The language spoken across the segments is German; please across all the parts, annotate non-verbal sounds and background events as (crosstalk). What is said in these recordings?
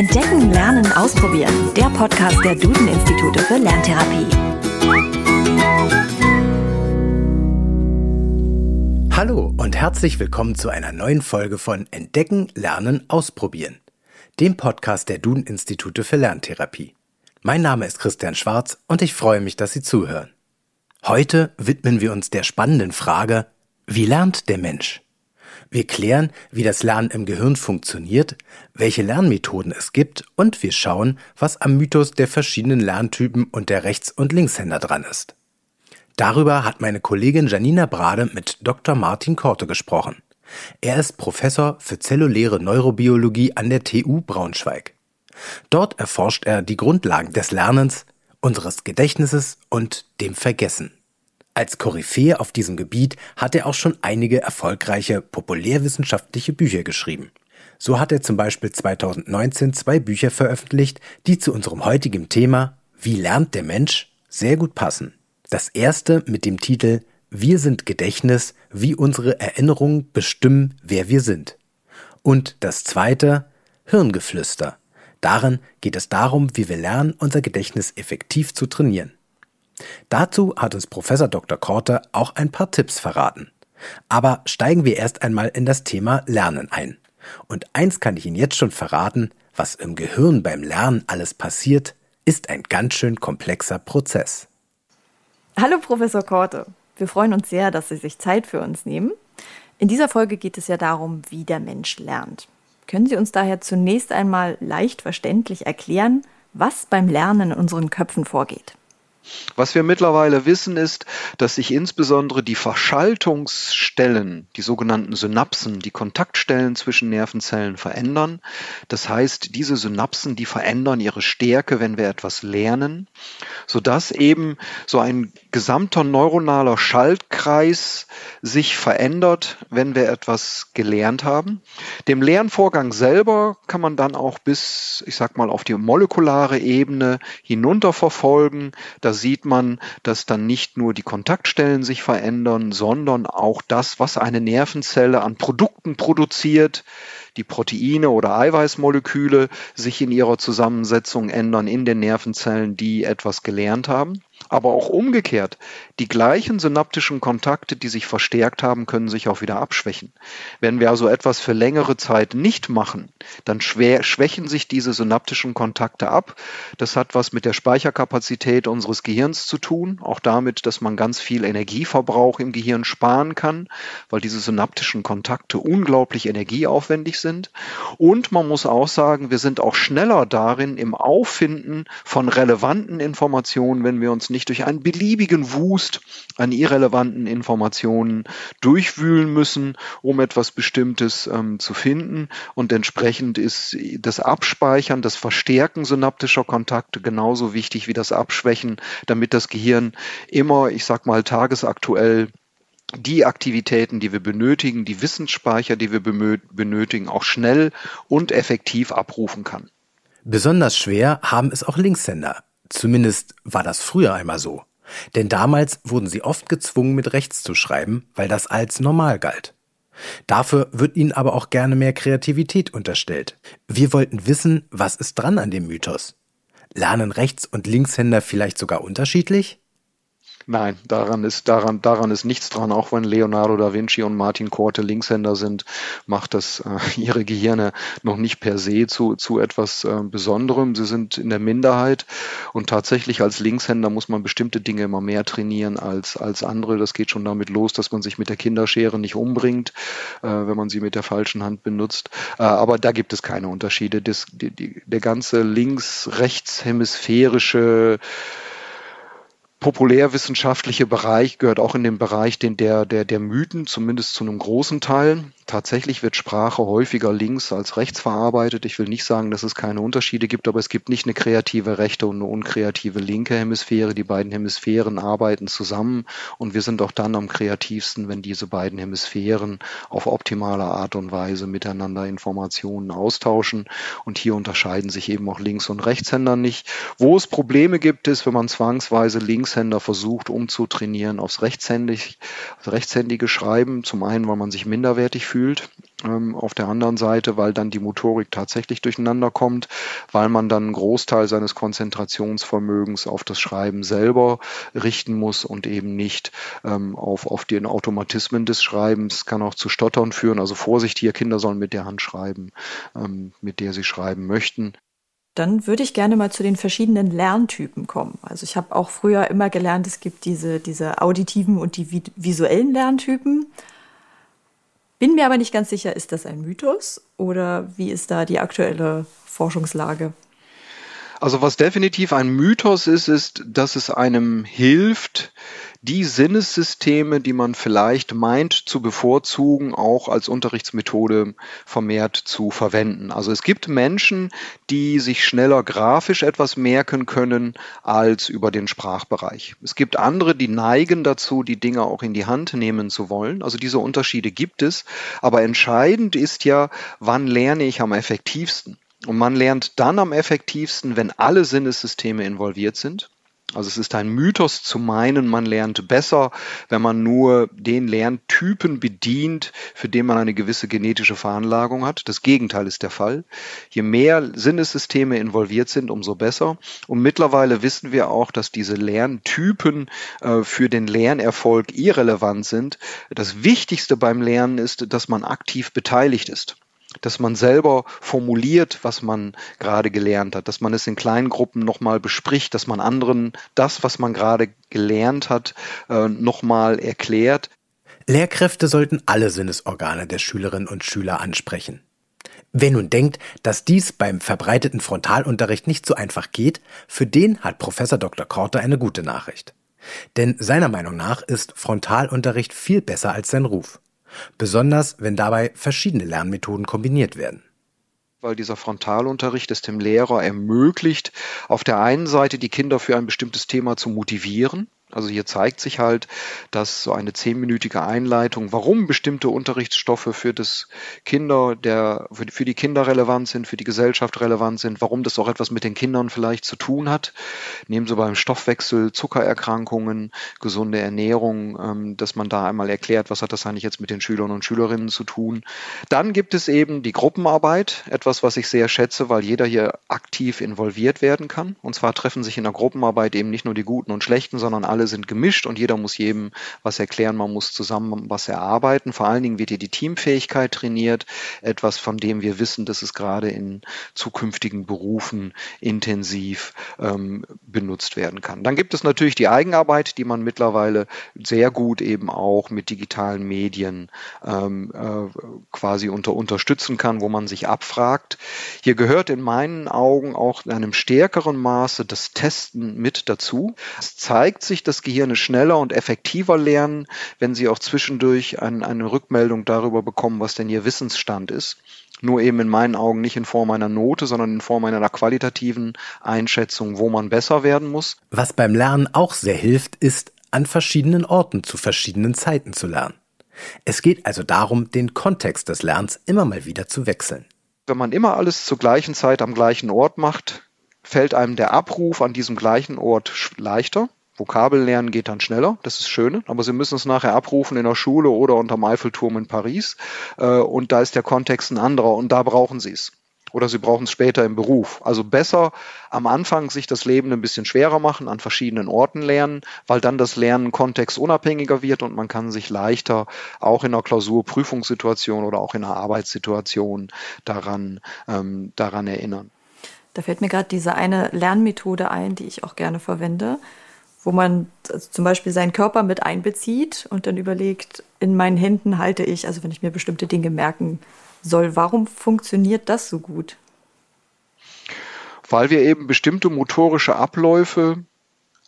Entdecken, Lernen, Ausprobieren. Der Podcast der Duden-Institute für Lerntherapie. Hallo und herzlich willkommen zu einer neuen Folge von Entdecken, Lernen, Ausprobieren. Dem Podcast der Duden-Institute für Lerntherapie. Mein Name ist Christian Schwarz und ich freue mich, dass Sie zuhören. Heute widmen wir uns der spannenden Frage, wie lernt der Mensch? Wir klären, wie das Lernen im Gehirn funktioniert, welche Lernmethoden es gibt und wir schauen, was am Mythos der verschiedenen Lerntypen und der Rechts- und Linkshänder dran ist. Darüber hat meine Kollegin Janina Brade mit Dr. Martin Korte gesprochen. Er ist Professor für zelluläre Neurobiologie an der TU Braunschweig. Dort erforscht er die Grundlagen des Lernens, unseres Gedächtnisses und dem Vergessen. Als Koryphäe auf diesem Gebiet hat er auch schon einige erfolgreiche populärwissenschaftliche Bücher geschrieben. So hat er zum Beispiel 2019 zwei Bücher veröffentlicht, die zu unserem heutigen Thema Wie lernt der Mensch sehr gut passen. Das erste mit dem Titel Wir sind Gedächtnis, wie unsere Erinnerungen bestimmen, wer wir sind. Und das zweite Hirngeflüster. Darin geht es darum, wie wir lernen, unser Gedächtnis effektiv zu trainieren. Dazu hat uns Professor Dr. Korte auch ein paar Tipps verraten. Aber steigen wir erst einmal in das Thema Lernen ein. Und eins kann ich Ihnen jetzt schon verraten, was im Gehirn beim Lernen alles passiert, ist ein ganz schön komplexer Prozess. Hallo Professor Korte, wir freuen uns sehr, dass Sie sich Zeit für uns nehmen. In dieser Folge geht es ja darum, wie der Mensch lernt. Können Sie uns daher zunächst einmal leicht verständlich erklären, was beim Lernen in unseren Köpfen vorgeht? Was wir mittlerweile wissen, ist, dass sich insbesondere die Verschaltungsstellen, die sogenannten Synapsen, die Kontaktstellen zwischen Nervenzellen verändern. Das heißt, diese Synapsen, die verändern ihre Stärke, wenn wir etwas lernen, sodass eben so ein gesamter neuronaler Schaltkreis sich verändert, wenn wir etwas gelernt haben. Dem Lernvorgang selber kann man dann auch bis, ich sag mal, auf die molekulare Ebene hinunterverfolgen. Da sieht man, dass dann nicht nur die Kontaktstellen sich verändern, sondern auch das, was eine Nervenzelle an Produkten produziert, die Proteine oder Eiweißmoleküle sich in ihrer Zusammensetzung ändern in den Nervenzellen, die etwas gelernt haben. Aber auch umgekehrt, die gleichen synaptischen Kontakte, die sich verstärkt haben, können sich auch wieder abschwächen. Wenn wir also etwas für längere Zeit nicht machen, dann schwächen sich diese synaptischen Kontakte ab. Das hat was mit der Speicherkapazität unseres Gehirns zu tun, auch damit, dass man ganz viel Energieverbrauch im Gehirn sparen kann, weil diese synaptischen Kontakte unglaublich energieaufwendig sind. Und man muss auch sagen, wir sind auch schneller darin im Auffinden von relevanten Informationen, wenn wir uns nicht durch einen beliebigen Wust an irrelevanten Informationen durchwühlen müssen, um etwas Bestimmtes ähm, zu finden. Und entsprechend ist das Abspeichern, das Verstärken synaptischer Kontakte genauso wichtig wie das Abschwächen, damit das Gehirn immer, ich sag mal, tagesaktuell die Aktivitäten, die wir benötigen, die Wissensspeicher, die wir benötigen, auch schnell und effektiv abrufen kann. Besonders schwer haben es auch Linkshänder. Zumindest war das früher einmal so. Denn damals wurden sie oft gezwungen, mit rechts zu schreiben, weil das als normal galt. Dafür wird ihnen aber auch gerne mehr Kreativität unterstellt. Wir wollten wissen, was ist dran an dem Mythos? Lernen Rechts- und Linkshänder vielleicht sogar unterschiedlich? Nein, daran ist, daran, daran ist nichts dran. Auch wenn Leonardo da Vinci und Martin Korte Linkshänder sind, macht das äh, (laughs) ihre Gehirne noch nicht per se zu, zu etwas äh, Besonderem. Sie sind in der Minderheit und tatsächlich als Linkshänder muss man bestimmte Dinge immer mehr trainieren als, als andere. Das geht schon damit los, dass man sich mit der Kinderschere nicht umbringt, äh, wenn man sie mit der falschen Hand benutzt. Äh, aber da gibt es keine Unterschiede. Das, die, die, der ganze links-rechts-hemisphärische populärwissenschaftliche Bereich gehört auch in den Bereich den der, der, der Mythen, zumindest zu einem großen Teil. Tatsächlich wird Sprache häufiger links als rechts verarbeitet. Ich will nicht sagen, dass es keine Unterschiede gibt, aber es gibt nicht eine kreative rechte und eine unkreative linke Hemisphäre. Die beiden Hemisphären arbeiten zusammen und wir sind auch dann am kreativsten, wenn diese beiden Hemisphären auf optimale Art und Weise miteinander Informationen austauschen. Und hier unterscheiden sich eben auch Links- und Rechtshänder nicht. Wo es Probleme gibt, ist, wenn man zwangsweise links Linkshänder versucht umzutrainieren aufs rechtshändig, rechtshändige Schreiben. Zum einen, weil man sich minderwertig fühlt ähm, auf der anderen Seite, weil dann die Motorik tatsächlich durcheinander kommt, weil man dann einen Großteil seines Konzentrationsvermögens auf das Schreiben selber richten muss und eben nicht ähm, auf, auf den Automatismen des Schreibens, kann auch zu Stottern führen. Also Vorsicht hier, Kinder sollen mit der Hand schreiben, ähm, mit der sie schreiben möchten. Dann würde ich gerne mal zu den verschiedenen Lerntypen kommen. Also ich habe auch früher immer gelernt, es gibt diese, diese auditiven und die visuellen Lerntypen. Bin mir aber nicht ganz sicher, ist das ein Mythos oder wie ist da die aktuelle Forschungslage? Also was definitiv ein Mythos ist, ist, dass es einem hilft, die Sinnessysteme, die man vielleicht meint zu bevorzugen, auch als Unterrichtsmethode vermehrt zu verwenden. Also es gibt Menschen, die sich schneller grafisch etwas merken können als über den Sprachbereich. Es gibt andere, die neigen dazu, die Dinge auch in die Hand nehmen zu wollen. Also diese Unterschiede gibt es. Aber entscheidend ist ja, wann lerne ich am effektivsten? Und man lernt dann am effektivsten, wenn alle Sinnessysteme involviert sind. Also es ist ein Mythos zu meinen, man lernt besser, wenn man nur den Lerntypen bedient, für den man eine gewisse genetische Veranlagung hat. Das Gegenteil ist der Fall. Je mehr Sinnessysteme involviert sind, umso besser. Und mittlerweile wissen wir auch, dass diese Lerntypen äh, für den Lernerfolg irrelevant sind. Das Wichtigste beim Lernen ist, dass man aktiv beteiligt ist dass man selber formuliert, was man gerade gelernt hat, dass man es in kleinen Gruppen nochmal bespricht, dass man anderen das, was man gerade gelernt hat, äh, nochmal erklärt. Lehrkräfte sollten alle Sinnesorgane der Schülerinnen und Schüler ansprechen. Wer nun denkt, dass dies beim verbreiteten Frontalunterricht nicht so einfach geht, für den hat Professor Dr. Korte eine gute Nachricht. Denn seiner Meinung nach ist Frontalunterricht viel besser als sein Ruf besonders wenn dabei verschiedene Lernmethoden kombiniert werden. Weil dieser Frontalunterricht es dem Lehrer ermöglicht, auf der einen Seite die Kinder für ein bestimmtes Thema zu motivieren, also hier zeigt sich halt, dass so eine zehnminütige Einleitung, warum bestimmte Unterrichtsstoffe für das Kinder, der, für die Kinder relevant sind, für die Gesellschaft relevant sind, warum das auch etwas mit den Kindern vielleicht zu tun hat. Nehmen Sie beim Stoffwechsel, Zuckererkrankungen, gesunde Ernährung, ähm, dass man da einmal erklärt, was hat das eigentlich jetzt mit den Schülern und Schülerinnen zu tun. Dann gibt es eben die Gruppenarbeit, etwas, was ich sehr schätze, weil jeder hier aktiv involviert werden kann. Und zwar treffen sich in der Gruppenarbeit eben nicht nur die Guten und Schlechten, sondern alle alle sind gemischt und jeder muss jedem was erklären, man muss zusammen was erarbeiten. Vor allen Dingen wird hier die Teamfähigkeit trainiert, etwas, von dem wir wissen, dass es gerade in zukünftigen Berufen intensiv ähm, benutzt werden kann. Dann gibt es natürlich die Eigenarbeit, die man mittlerweile sehr gut eben auch mit digitalen Medien ähm, äh, quasi unter unterstützen kann, wo man sich abfragt. Hier gehört in meinen Augen auch in einem stärkeren Maße das Testen mit dazu. Es zeigt sich, das Gehirn schneller und effektiver lernen, wenn sie auch zwischendurch ein, eine Rückmeldung darüber bekommen, was denn ihr Wissensstand ist. Nur eben in meinen Augen nicht in Form einer Note, sondern in Form einer qualitativen Einschätzung, wo man besser werden muss. Was beim Lernen auch sehr hilft, ist, an verschiedenen Orten zu verschiedenen Zeiten zu lernen. Es geht also darum, den Kontext des Lernens immer mal wieder zu wechseln. Wenn man immer alles zur gleichen Zeit am gleichen Ort macht, fällt einem der Abruf an diesem gleichen Ort leichter. Vokabellernen geht dann schneller, das ist schön, aber Sie müssen es nachher abrufen in der Schule oder unterm Eiffelturm in Paris äh, und da ist der Kontext ein anderer und da brauchen Sie es. Oder Sie brauchen es später im Beruf. Also besser am Anfang sich das Leben ein bisschen schwerer machen, an verschiedenen Orten lernen, weil dann das Lernen kontextunabhängiger wird und man kann sich leichter auch in einer Klausurprüfungssituation oder auch in einer Arbeitssituation daran, ähm, daran erinnern. Da fällt mir gerade diese eine Lernmethode ein, die ich auch gerne verwende wo man also zum Beispiel seinen Körper mit einbezieht und dann überlegt, in meinen Händen halte ich, also wenn ich mir bestimmte Dinge merken soll, warum funktioniert das so gut? Weil wir eben bestimmte motorische Abläufe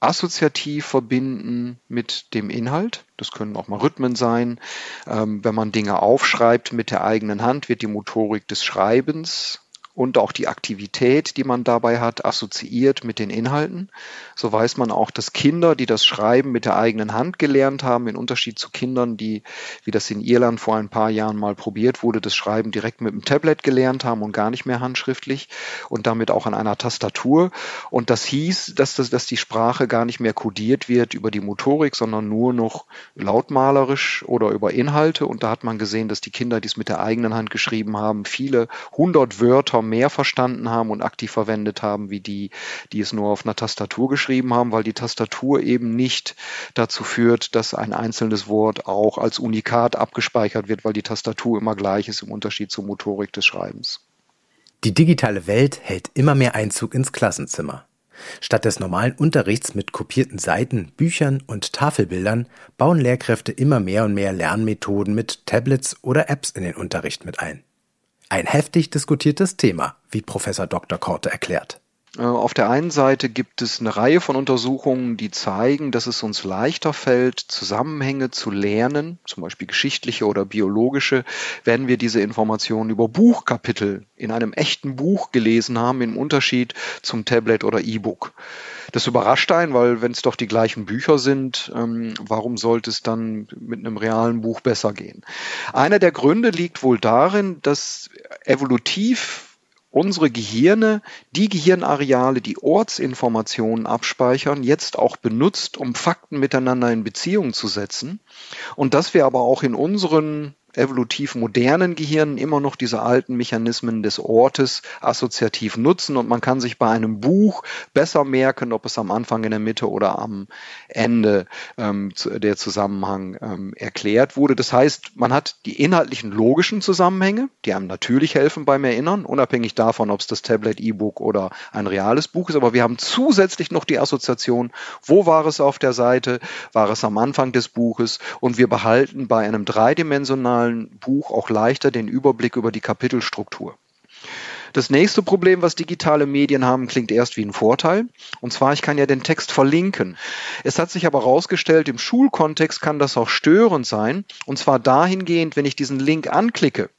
assoziativ verbinden mit dem Inhalt. Das können auch mal Rhythmen sein. Ähm, wenn man Dinge aufschreibt mit der eigenen Hand, wird die Motorik des Schreibens und auch die Aktivität, die man dabei hat, assoziiert mit den Inhalten. So weiß man auch, dass Kinder, die das Schreiben mit der eigenen Hand gelernt haben, in Unterschied zu Kindern, die, wie das in Irland vor ein paar Jahren mal probiert wurde, das Schreiben direkt mit dem Tablet gelernt haben und gar nicht mehr handschriftlich und damit auch an einer Tastatur. Und das hieß, dass, das, dass die Sprache gar nicht mehr kodiert wird über die Motorik, sondern nur noch lautmalerisch oder über Inhalte. Und da hat man gesehen, dass die Kinder, die es mit der eigenen Hand geschrieben haben, viele hundert Wörter mehr verstanden haben und aktiv verwendet haben, wie die, die es nur auf einer Tastatur geschrieben haben, weil die Tastatur eben nicht dazu führt, dass ein einzelnes Wort auch als Unikat abgespeichert wird, weil die Tastatur immer gleich ist im Unterschied zur Motorik des Schreibens. Die digitale Welt hält immer mehr Einzug ins Klassenzimmer. Statt des normalen Unterrichts mit kopierten Seiten, Büchern und Tafelbildern bauen Lehrkräfte immer mehr und mehr Lernmethoden mit Tablets oder Apps in den Unterricht mit ein. Ein heftig diskutiertes Thema, wie Professor Dr. Korte erklärt. Äh, auf der einen Seite gibt es eine Reihe von Untersuchungen, die zeigen, dass es uns leichter fällt, Zusammenhänge zu lernen, zum Beispiel geschichtliche oder biologische, wenn wir diese Informationen über Buchkapitel in einem echten Buch gelesen haben, im Unterschied zum Tablet oder E-Book. Das überrascht einen, weil wenn es doch die gleichen Bücher sind, ähm, warum sollte es dann mit einem realen Buch besser gehen? Einer der Gründe liegt wohl darin, dass evolutiv unsere Gehirne die Gehirnareale, die Ortsinformationen abspeichern, jetzt auch benutzt, um Fakten miteinander in Beziehung zu setzen. Und dass wir aber auch in unseren evolutiv modernen Gehirnen immer noch diese alten Mechanismen des Ortes assoziativ nutzen und man kann sich bei einem Buch besser merken, ob es am Anfang, in der Mitte oder am Ende ähm, der Zusammenhang ähm, erklärt wurde. Das heißt, man hat die inhaltlichen logischen Zusammenhänge, die einem natürlich helfen beim Erinnern, unabhängig davon, ob es das Tablet, E-Book oder ein reales Buch ist, aber wir haben zusätzlich noch die Assoziation, wo war es auf der Seite, war es am Anfang des Buches und wir behalten bei einem dreidimensionalen digitalen Buch auch leichter den Überblick über die Kapitelstruktur. Das nächste Problem, was digitale Medien haben, klingt erst wie ein Vorteil. Und zwar, ich kann ja den Text verlinken. Es hat sich aber herausgestellt, im Schulkontext kann das auch störend sein. Und zwar dahingehend, wenn ich diesen Link anklicke,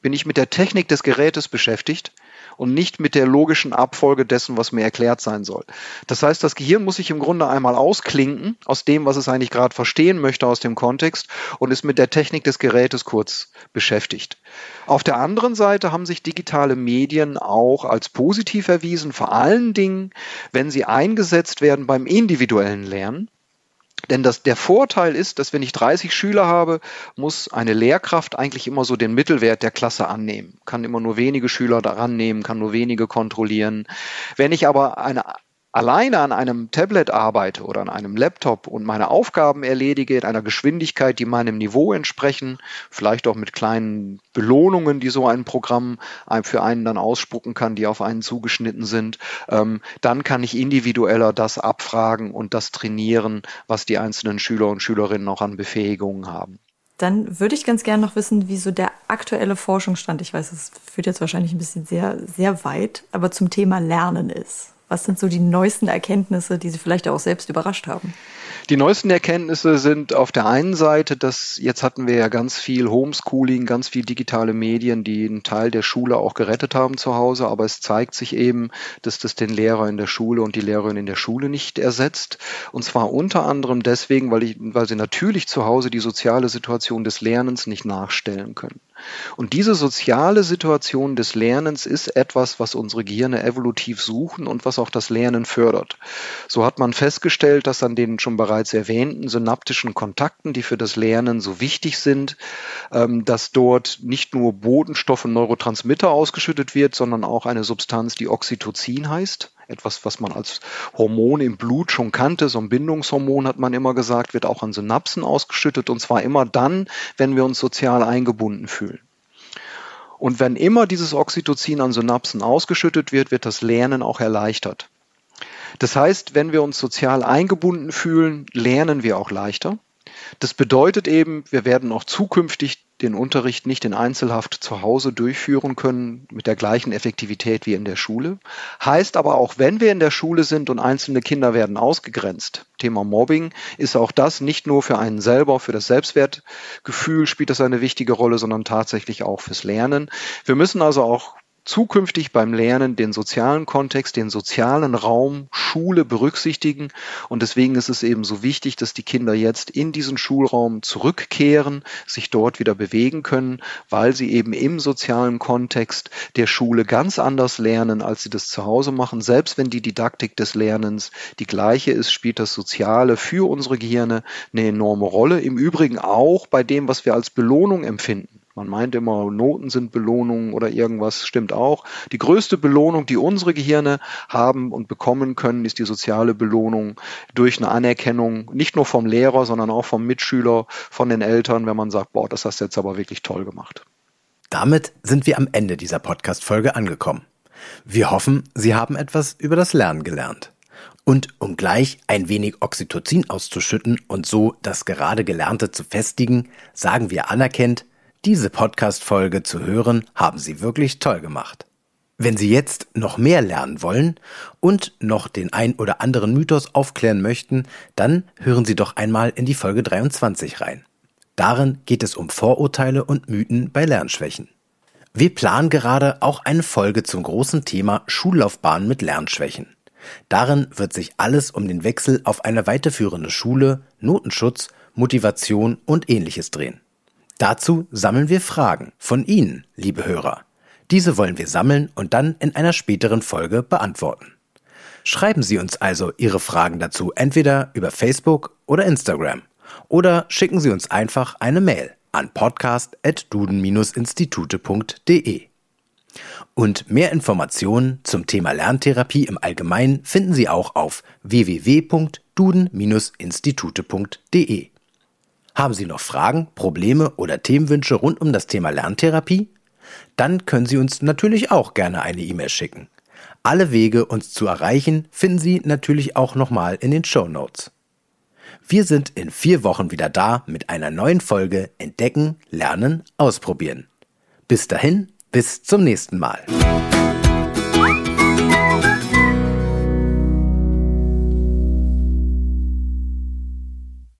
bin ich mit der Technik des Gerätes beschäftigt und nicht mit der logischen Abfolge dessen, was mir erklärt sein soll. Das heißt, das Gehirn muss sich im Grunde einmal ausklinken aus dem, was es eigentlich gerade verstehen möchte aus dem Kontext und ist mit der Technik des Gerätes kurz beschäftigt. Auf der anderen Seite haben sich digitale Medien auch als positiv erwiesen, vor allen Dingen, wenn sie eingesetzt werden beim individuellen Lernen. Denn das, der Vorteil ist, dass wenn ich 30 Schüler habe, muss eine Lehrkraft eigentlich immer so den Mittelwert der Klasse annehmen. Kann immer nur wenige Schüler daran nehmen, kann nur wenige kontrollieren. Wenn ich aber eine alleine an einem Tablet arbeite oder an einem Laptop und meine Aufgaben erledige in einer Geschwindigkeit, die meinem Niveau entsprechen, vielleicht auch mit kleinen Belohnungen, die so ein Programm für einen dann ausspucken kann, die auf einen zugeschnitten sind, ähm, dann kann ich individueller das abfragen und das trainieren, was die einzelnen Schüler und Schülerinnen auch an Befähigungen haben. Dann würde ich ganz gerne noch wissen, wie so der aktuelle Forschungsstand, ich weiß, es führt jetzt wahrscheinlich ein bisschen sehr, sehr weit, aber zum Thema Lernen ist. Was sind so die neuesten Erkenntnisse, die Sie vielleicht auch selbst überrascht haben? Die neuesten Erkenntnisse sind auf der einen Seite, dass jetzt hatten wir ja ganz viel Homeschooling, ganz viel digitale Medien, die einen Teil der Schule auch gerettet haben zu Hause, aber es zeigt sich eben, dass das den Lehrer in der Schule und die Lehrerin in der Schule nicht ersetzt. Und zwar unter anderem deswegen, weil, ich, weil sie natürlich zu Hause die soziale Situation des Lernens nicht nachstellen können. Und diese soziale Situation des Lernens ist etwas, was unsere Gehirne evolutiv suchen und was auch das Lernen fördert. So hat man festgestellt, dass an den schon bereits erwähnten synaptischen Kontakten, die für das Lernen so wichtig sind, ähm, dass dort nicht nur Botenstoffe und Neurotransmitter ausgeschüttet wird, sondern auch eine Substanz, die Oxytocin heißt etwas, was man als Hormon im Blut schon kannte, so ein Bindungshormon hat man immer gesagt, wird auch an Synapsen ausgeschüttet und zwar immer dann, wenn wir uns sozial eingebunden fühlen. Und wenn immer dieses Oxytocin an Synapsen ausgeschüttet wird, wird das Lernen auch erleichtert. Das heißt, wenn wir uns sozial eingebunden fühlen, lernen wir auch leichter. Das bedeutet eben, wir werden auch zukünftig den Unterricht nicht in Einzelhaft zu Hause durchführen können mit der gleichen Effektivität wie in der Schule. Heißt aber auch, wenn wir in der Schule sind und einzelne Kinder werden ausgegrenzt, Thema Mobbing, ist auch das nicht nur für einen selber, für das Selbstwertgefühl spielt das eine wichtige Rolle, sondern tatsächlich auch fürs Lernen. Wir müssen also auch zukünftig beim Lernen den sozialen Kontext, den sozialen Raum, Schule berücksichtigen. Und deswegen ist es eben so wichtig, dass die Kinder jetzt in diesen Schulraum zurückkehren, sich dort wieder bewegen können, weil sie eben im sozialen Kontext der Schule ganz anders lernen, als sie das zu Hause machen. Selbst wenn die Didaktik des Lernens die gleiche ist, spielt das Soziale für unsere Gehirne eine enorme Rolle. Im Übrigen auch bei dem, was wir als Belohnung empfinden. Man meint immer, Noten sind Belohnungen oder irgendwas, stimmt auch. Die größte Belohnung, die unsere Gehirne haben und bekommen können, ist die soziale Belohnung durch eine Anerkennung, nicht nur vom Lehrer, sondern auch vom Mitschüler, von den Eltern, wenn man sagt, boah, das hast du jetzt aber wirklich toll gemacht. Damit sind wir am Ende dieser Podcast-Folge angekommen. Wir hoffen, Sie haben etwas über das Lernen gelernt. Und um gleich ein wenig Oxytocin auszuschütten und so das gerade Gelernte zu festigen, sagen wir anerkennt, diese Podcast-Folge zu hören, haben Sie wirklich toll gemacht. Wenn Sie jetzt noch mehr lernen wollen und noch den ein oder anderen Mythos aufklären möchten, dann hören Sie doch einmal in die Folge 23 rein. Darin geht es um Vorurteile und Mythen bei Lernschwächen. Wir planen gerade auch eine Folge zum großen Thema Schullaufbahn mit Lernschwächen. Darin wird sich alles um den Wechsel auf eine weiterführende Schule, Notenschutz, Motivation und ähnliches drehen. Dazu sammeln wir Fragen von Ihnen, liebe Hörer. Diese wollen wir sammeln und dann in einer späteren Folge beantworten. Schreiben Sie uns also Ihre Fragen dazu entweder über Facebook oder Instagram oder schicken Sie uns einfach eine Mail an podcast.duden-institute.de. Und mehr Informationen zum Thema Lerntherapie im Allgemeinen finden Sie auch auf www.duden-institute.de. Haben Sie noch Fragen, Probleme oder Themenwünsche rund um das Thema Lerntherapie? Dann können Sie uns natürlich auch gerne eine E-Mail schicken. Alle Wege, uns zu erreichen, finden Sie natürlich auch nochmal in den Show Notes. Wir sind in vier Wochen wieder da mit einer neuen Folge Entdecken, Lernen, Ausprobieren. Bis dahin, bis zum nächsten Mal.